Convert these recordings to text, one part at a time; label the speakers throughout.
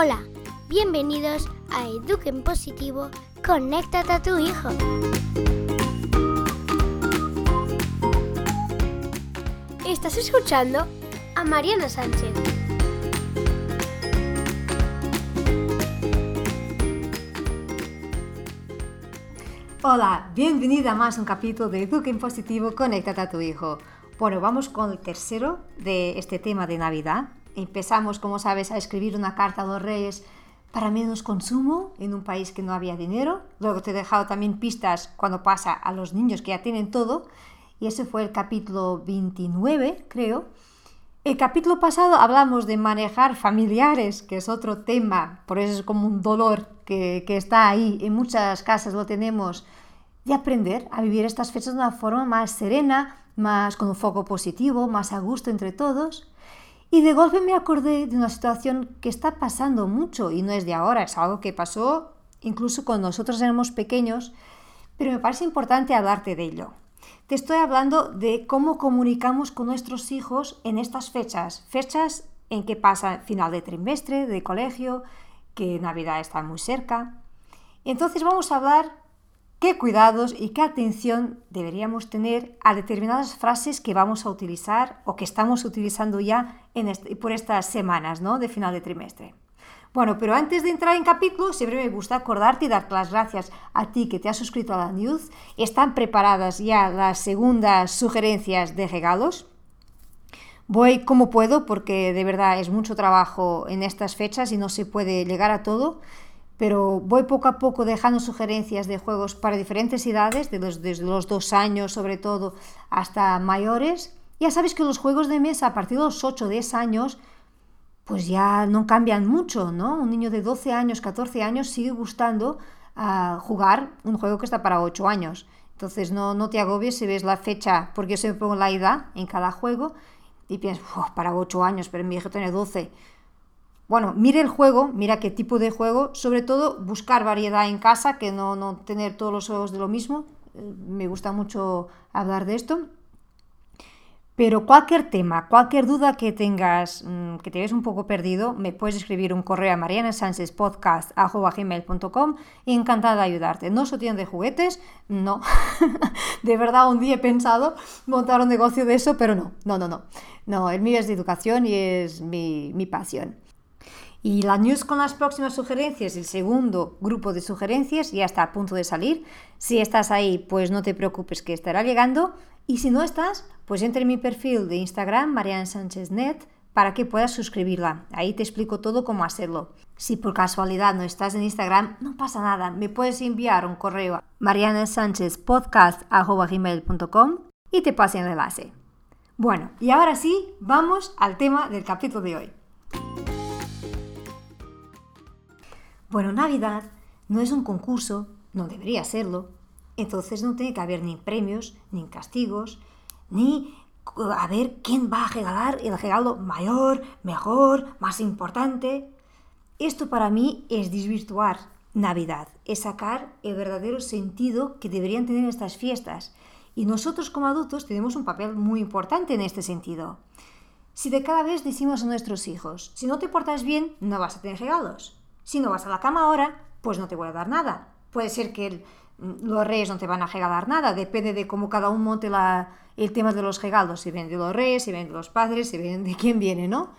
Speaker 1: Hola, bienvenidos a Eduquen Positivo, conéctate a tu hijo. Estás escuchando a Mariana Sánchez.
Speaker 2: Hola, bienvenida a más un capítulo de Eduquen Positivo, conéctate a tu hijo. Bueno, vamos con el tercero de este tema de Navidad. Empezamos, como sabes, a escribir una carta a los reyes para menos consumo en un país que no había dinero. Luego te he dejado también pistas cuando pasa a los niños que ya tienen todo. Y ese fue el capítulo 29, creo. El capítulo pasado hablamos de manejar familiares, que es otro tema, por eso es como un dolor que, que está ahí. En muchas casas lo tenemos de aprender a vivir estas fechas de una forma más serena, más con un foco positivo, más a gusto entre todos. Y de golpe me acordé de una situación que está pasando mucho y no es de ahora, es algo que pasó incluso cuando nosotros éramos pequeños, pero me parece importante hablarte de ello. Te estoy hablando de cómo comunicamos con nuestros hijos en estas fechas, fechas en que pasa final de trimestre, de colegio, que Navidad está muy cerca. Entonces vamos a hablar qué cuidados y qué atención deberíamos tener a determinadas frases que vamos a utilizar o que estamos utilizando ya en por estas semanas ¿no? de final de trimestre. Bueno, pero antes de entrar en capítulo, siempre me gusta acordarte y darte las gracias a ti que te has suscrito a la news. Están preparadas ya las segundas sugerencias de regalos. Voy como puedo porque de verdad es mucho trabajo en estas fechas y no se puede llegar a todo pero voy poco a poco dejando sugerencias de juegos para diferentes edades, desde los dos años sobre todo hasta mayores. Ya sabéis que los juegos de mesa a partir de los 8 o 10 años pues ya no cambian mucho, ¿no? Un niño de 12 años, 14 años sigue gustando uh, jugar un juego que está para 8 años. Entonces no, no te agobies si ves la fecha, porque yo siempre pongo la edad en cada juego y piensas, para 8 años, pero mi hijo tiene 12 bueno, mire el juego, mira qué tipo de juego, sobre todo buscar variedad en casa, que no, no tener todos los juegos de lo mismo. Eh, me gusta mucho hablar de esto. Pero cualquier tema, cualquier duda que tengas, mm, que te ves un poco perdido, me puedes escribir un correo a marianasanchezpodcast.com y encantada de ayudarte. No solo tienen de juguetes, no. de verdad, un día he pensado montar un negocio de eso, pero no, no, no, no. No, el mío es de educación y es mi, mi pasión. Y la news con las próximas sugerencias, el segundo grupo de sugerencias, ya está a punto de salir. Si estás ahí, pues no te preocupes que estará llegando. Y si no estás, pues entra en mi perfil de Instagram, Mariana Sánchez Net, para que puedas suscribirla. Ahí te explico todo cómo hacerlo. Si por casualidad no estás en Instagram, no pasa nada. Me puedes enviar un correo a marianasanchezpodcast.com y te paso el enlace. Bueno, y ahora sí, vamos al tema del capítulo de hoy. Bueno, Navidad no es un concurso, no debería serlo, entonces no tiene que haber ni premios, ni castigos, ni a ver quién va a regalar el regalo mayor, mejor, más importante. Esto para mí es desvirtuar Navidad, es sacar el verdadero sentido que deberían tener estas fiestas. Y nosotros como adultos tenemos un papel muy importante en este sentido. Si de cada vez decimos a nuestros hijos, si no te portas bien, no vas a tener regalos. Si no vas a la cama ahora, pues no te voy a dar nada. Puede ser que los reyes no te van a regalar nada, depende de cómo cada uno monte el tema de los regalos, si vienen de los reyes, si vienen de los padres, si vienen de quién viene, ¿no?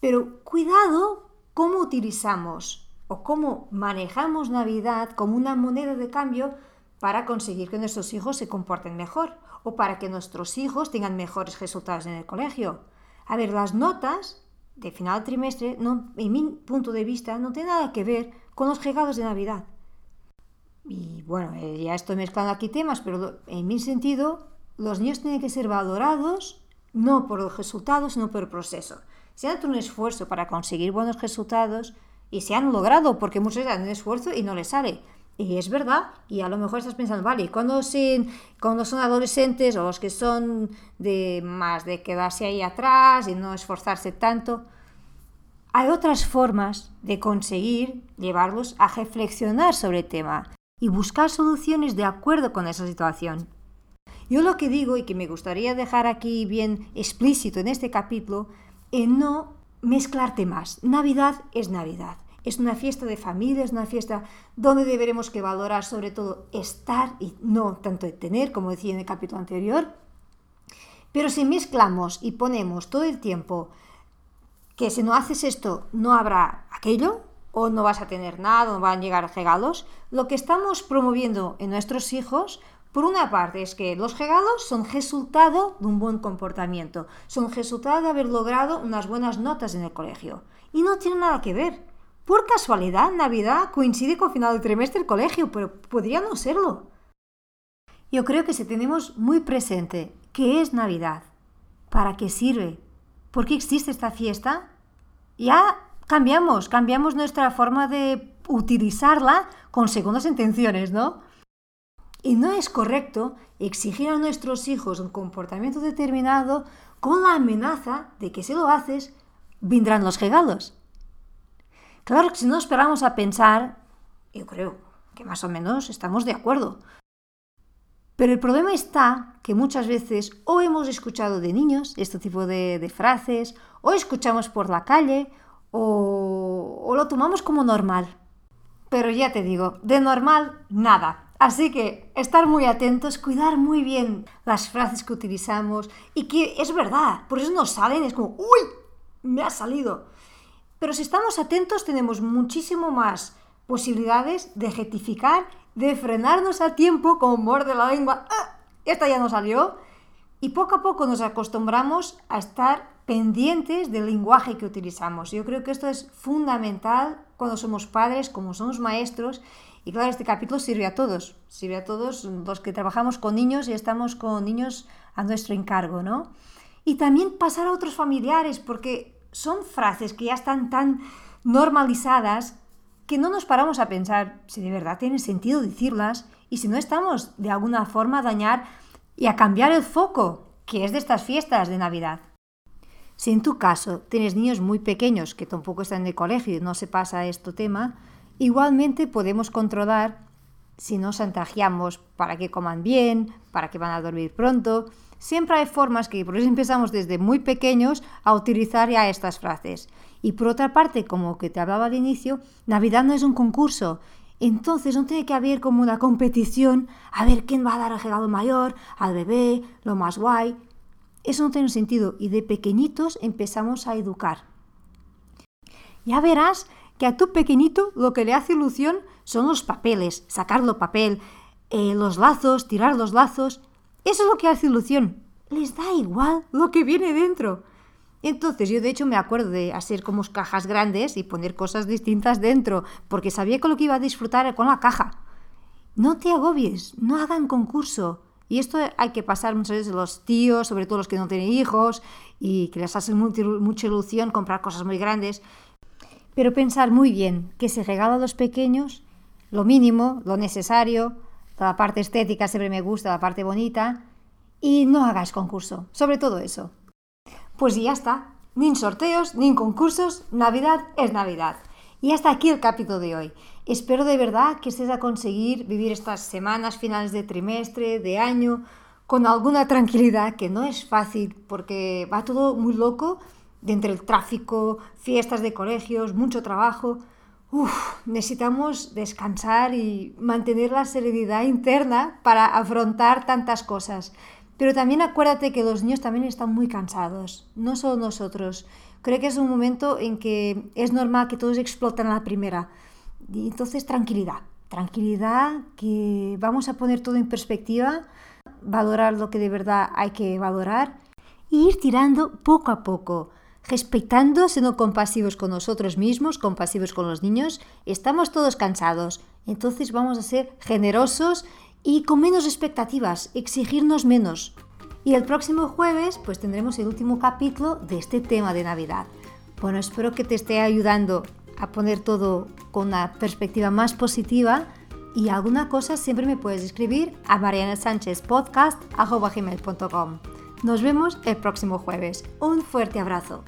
Speaker 2: Pero cuidado cómo utilizamos o cómo manejamos Navidad como una moneda de cambio para conseguir que nuestros hijos se comporten mejor o para que nuestros hijos tengan mejores resultados en el colegio. A ver, las notas de final trimestre, no, en mi punto de vista, no tiene nada que ver con los regalos de Navidad. Y bueno, eh, ya estoy mezclando aquí temas, pero en mi sentido, los niños tienen que ser valorados no por los resultados, sino por el proceso. Se han hecho un esfuerzo para conseguir buenos resultados y se han logrado, porque muchos hacen un esfuerzo y no les sale. Y es verdad, y a lo mejor estás pensando, vale, cuando, cuando son adolescentes o los que son de más de quedarse ahí atrás y no esforzarse tanto, hay otras formas de conseguir llevarlos a reflexionar sobre el tema y buscar soluciones de acuerdo con esa situación. Yo lo que digo y que me gustaría dejar aquí bien explícito en este capítulo es no mezclar temas. Navidad es Navidad es una fiesta de familia, es una fiesta donde deberemos que valorar sobre todo estar y no tanto tener, como decía en el capítulo anterior. Pero si mezclamos y ponemos todo el tiempo que si no haces esto no habrá aquello, o no vas a tener nada, no van a llegar regalos, lo que estamos promoviendo en nuestros hijos, por una parte, es que los regalos son resultado de un buen comportamiento, son resultado de haber logrado unas buenas notas en el colegio. Y no tiene nada que ver. Por casualidad, Navidad coincide con final del trimestre del colegio, pero podría no serlo. Yo creo que si tenemos muy presente qué es Navidad, para qué sirve, por qué existe esta fiesta, ya cambiamos, cambiamos nuestra forma de utilizarla con segundas intenciones, ¿no? Y no es correcto exigir a nuestros hijos un comportamiento determinado con la amenaza de que si lo haces, vendrán los regalos. Claro que si no esperamos a pensar, yo creo que más o menos estamos de acuerdo. Pero el problema está que muchas veces o hemos escuchado de niños este tipo de, frases, o escuchamos por la calle, o, lo tomamos como normal. Pero ya te digo, de normal nada. Así que estar muy atentos, cuidar muy bien las frases que utilizamos y que es verdad, por eso nos salen, es como, uy, me ha salido. Pero si estamos atentos tenemos muchísimo más posibilidades de rectificar, de frenarnos a tiempo como morde la lengua, ¡Ah! esta ya no salió, y poco a poco nos acostumbramos a estar pendientes del lenguaje que utilizamos. Yo creo que esto es fundamental cuando somos padres, como somos maestros. Y claro, este capítulo sirve a todos, sirve a todos los que trabajamos con niños y estamos con niños a nuestro encargo, ¿no? Y también pasar a otros familiares, porque son frases que ya están tan normalizadas que no nos paramos a pensar si de verdad tiene sentido decirlas y si no estamos de alguna forma a dañar y a cambiar el foco que es de estas fiestas de Navidad. Si en tu caso tienes niños muy pequeños que tampoco están en el colegio y no se pasa este tema, igualmente podemos controlar si nos chantajeamos para que coman bien, para que van a dormir pronto. Siempre hay formas que por eso empezamos desde muy pequeños a utilizar ya estas frases. Y por otra parte, como que te hablaba al inicio, Navidad no es un concurso. Entonces no tiene que haber como una competición a ver quién va a dar el regalo mayor, al bebé, lo más guay. Eso no tiene sentido y de pequeñitos empezamos a educar. Ya verás que a tu pequeñito lo que le hace ilusión son los papeles, sacar los papel, eh, los lazos, tirar los lazos. Eso es lo que hace ilusión. Les da igual lo que viene dentro. Entonces yo de hecho me acuerdo de hacer como cajas grandes y poner cosas distintas dentro, porque sabía que lo que iba a disfrutar con la caja. No te agobies, no hagan concurso. Y esto hay que pasar muchas veces los tíos, sobre todo los que no tienen hijos y que les hace mucha ilusión comprar cosas muy grandes. Pero pensar muy bien que se regala a los pequeños lo mínimo, lo necesario, la parte estética siempre me gusta, la parte bonita, y no hagáis concurso, sobre todo eso. Pues ya está, ni sorteos, ni concursos, Navidad es Navidad. Y hasta aquí el capítulo de hoy. Espero de verdad que estés a conseguir vivir estas semanas finales de trimestre, de año, con alguna tranquilidad, que no es fácil porque va todo muy loco, de entre el tráfico, fiestas de colegios, mucho trabajo. Necesitamos descansar y mantener la serenidad interna para afrontar tantas cosas. Pero también acuérdate que los niños también están muy cansados, no solo nosotros. Creo que es un momento en que es normal que todos explotan a la primera. Y entonces tranquilidad, tranquilidad, que vamos a poner todo en perspectiva, valorar lo que de verdad hay que valorar e ir tirando poco a poco, respetando, siendo compasivos con nosotros mismos, compasivos con los niños. Estamos todos cansados, entonces vamos a ser generosos y con menos expectativas, exigirnos menos. Y el próximo jueves pues tendremos el último capítulo de este tema de Navidad. Bueno, espero que te esté ayudando a poner todo con una perspectiva más positiva y alguna cosa siempre me puedes escribir a marianasanchezpodcast.com. Nos vemos el próximo jueves. Un fuerte abrazo.